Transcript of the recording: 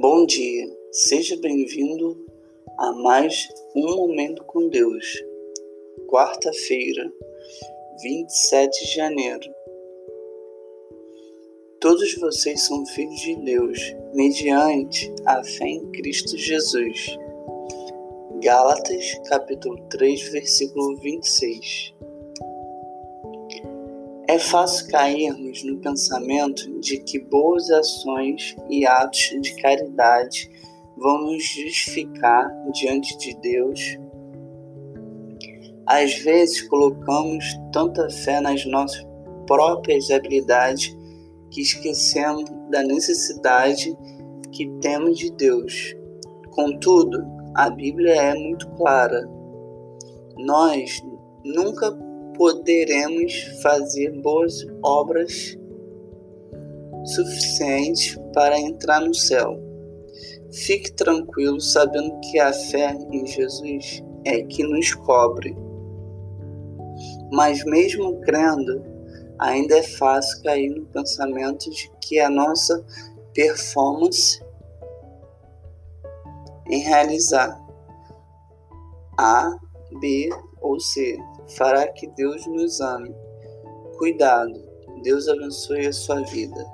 Bom dia, seja bem-vindo a mais um Momento com Deus. Quarta-feira, 27 de janeiro. Todos vocês são filhos de Deus, mediante a fé em Cristo Jesus. Gálatas, capítulo 3, versículo 26. É fácil cairmos no pensamento de que boas ações e atos de caridade vão nos justificar diante de Deus. Às vezes colocamos tanta fé nas nossas próprias habilidades que esquecemos da necessidade que temos de Deus. Contudo, a Bíblia é muito clara. Nós nunca poderemos fazer boas obras suficientes para entrar no céu. Fique tranquilo sabendo que a fé em Jesus é que nos cobre. Mas mesmo crendo, ainda é fácil cair no pensamento de que a nossa performance em realizar A, B ou C fará que Deus nos ame. Cuidado, Deus abençoe a sua vida.